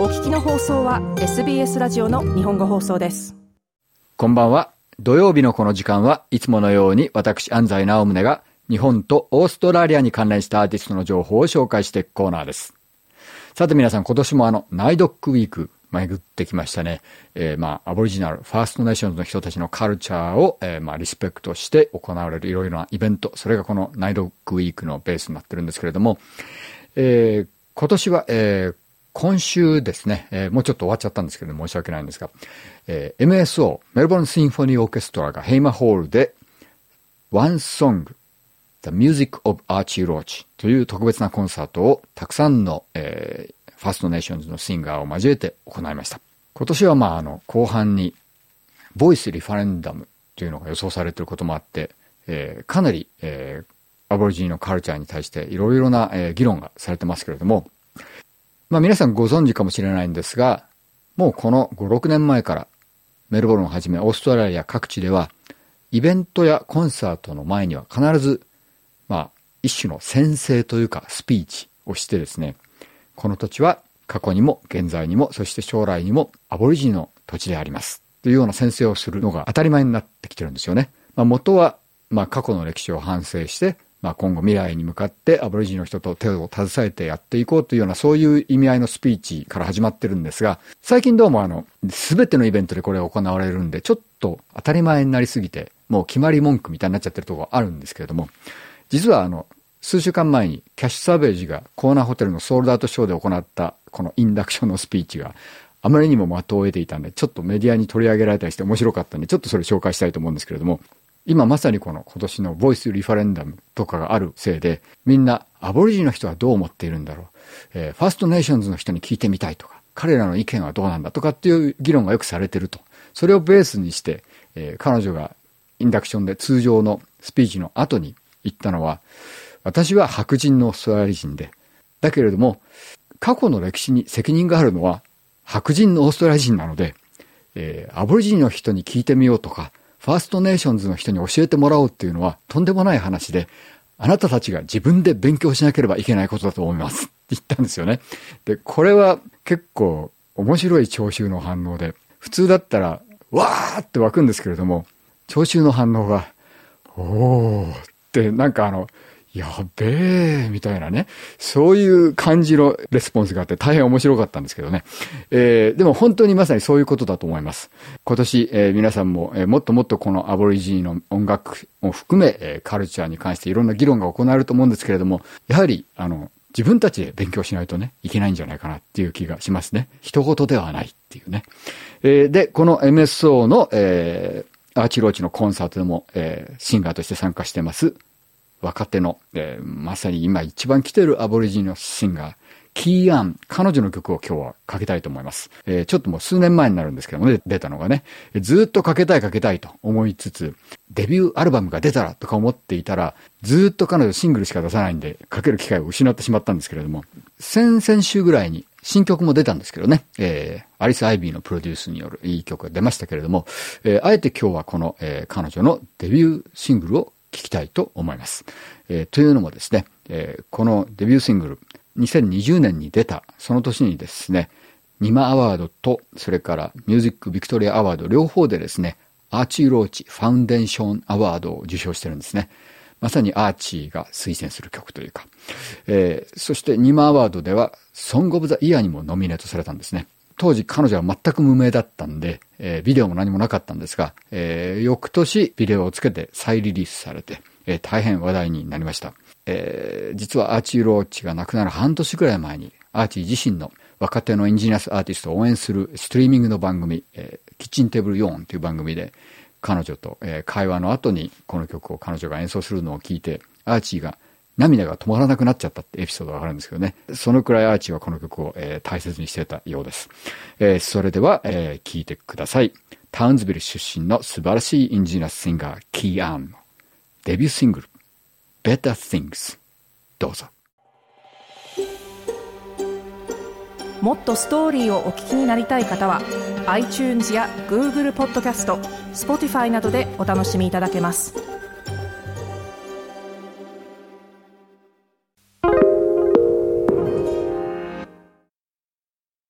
お聞きの放送は SBS ラジオの日本語放送です。こんばんは。土曜日のこの時間はいつものように私安西直宗が日本とオーストラリアに関連したアーティストの情報を紹介していくコーナーです。さて皆さん今年もあのナイドックウィーク巡ってきましたね。えー、まあ、アボリジナル、ファーストネーションズの人たちのカルチャーを、えー、まあ、リスペクトして行われるいろいろなイベント、それがこのナイドックウィークのベースになってるんですけれども、えー、今年は、えー、今週ですね、えー、もうちょっと終わっちゃったんですけど申し訳ないんですが、えー、MSO、メルボルンシンフォニーオーケストラがヘイマーホールで、One Song, The Music of Archie Roach という特別なコンサートをたくさんの、えー、ファーストネーションズのシンガーを交えて行いました。今年はまああの後半に Voice Referendum というのが予想されていることもあって、えー、かなり、えー、アボリジニのカルチャーに対していろいろな、えー、議論がされてますけれども、まあ皆さんご存知かもしれないんですが、もうこの5、6年前からメルボルンをはじめオーストラリア各地ではイベントやコンサートの前には必ず、まあ一種の宣誓というかスピーチをしてですね、この土地は過去にも現在にも、そして将来にもアボリジニの土地であります。というような宣誓をするのが当たり前になってきてるんですよね。まあ、元は、まあ、過去の歴史を反省して、まあ、今後未来に向かってアボリジニの人と手を携えてやっていこうというようなそういう意味合いのスピーチから始まってるんですが、最近どうもあの、すべてのイベントでこれが行われるんで、ちょっと当たり前になりすぎて、もう決まり文句みたいになっちゃってるところあるんですけれども、実はあの、数週間前にキャッシュサーベージがコーナーホテルのソールドアウトショーで行ったこのインダクションのスピーチがあまりにも的を得ていたんで、ちょっとメディアに取り上げられたりして面白かったんで、ちょっとそれ紹介したいと思うんですけれども、今まさにこの今年の Voice Referendum とかがあるせいで、みんなアボリジニの人はどう思っているんだろう、えー、ファーストネーションズの人に聞いてみたいとか、彼らの意見はどうなんだとかっていう議論がよくされてると。それをベースにして、えー、彼女がイントロダクションで通常のスピーチの後に言ったのは、私は白人のオーストラリア人で、だけれども、過去の歴史に責任があるのは白人のオーストラリア人なので、えー、アボリジニの人に聞いてみようとか、ファーストネーションズの人に教えてもらおうっていうのはとんでもない話で、あなたたちが自分で勉強しなければいけないことだと思います って言ったんですよね。で、これは結構面白い聴衆の反応で、普通だったら、わーって湧くんですけれども、聴衆の反応が、おーって、なんかあの、やべえ、みたいなね。そういう感じのレスポンスがあって大変面白かったんですけどね。えー、でも本当にまさにそういうことだと思います。今年、えー、皆さんも、えー、もっともっとこのアボリジニの音楽を含め、え、カルチャーに関していろんな議論が行われると思うんですけれども、やはり、あの、自分たちで勉強しないとね、いけないんじゃないかなっていう気がしますね。一言ではないっていうね。えー、で、この MSO の、えー、アーチローチのコンサートでも、えー、シンガーとして参加してます、若手の、えー、まさに今一番来てるアボリジニのシンガー、キーアン、彼女の曲を今日はかけたいと思います。えー、ちょっともう数年前になるんですけどもね、出たのがね、ずっとかけたいかけたいと思いつつ、デビューアルバムが出たらとか思っていたら、ずっと彼女シングルしか出さないんで、かける機会を失ってしまったんですけれども、先々週ぐらいに新曲も出たんですけどね、えー、アリス・アイビーのプロデュースによるいい曲が出ましたけれども、えー、あえて今日はこの、えー、彼女のデビューシングルを聞きたいと思います。えー、というのもですね、えー、このデビューシングル、2020年に出た、その年にですね、ニマアワードと、それからミュージックビクトリアアワード両方でですね、アーチーローチファウンデーションアワードを受賞してるんですね。まさにアーチーが推薦する曲というか。えー、そしてニマアワードでは、ソングオブザイヤーにもノミネートされたんですね。当時彼女は全く無名だったんで、えー、ビデオも何もなかったんですが、えー、翌年ビデオをつけて再リリースされて、えー、大変話題になりました。えー、実はアーチー・ローチが亡くなる半年くらい前に、アーチー自身の若手の Indigenous アーティストを応援するストリーミングの番組、えー、キッチンテーブル4という番組で、彼女と、え、会話の後にこの曲を彼女が演奏するのを聞いて、アーチーが涙が止まらなくなっちゃったってエピソードがあるんですけどね。そのくらいアーチーはこの曲を、えー、大切にしてたようです。えー、それでは、えー、聴いてください。タウンズビル出身の素晴らしい Indigenous シンガー、キーアンのデビューシングル、Better Things。どうぞ。もっとストーリーをお聞きになりたい方は iTunes や Google ポッドキャスト Spotify などでお楽しみいただけます。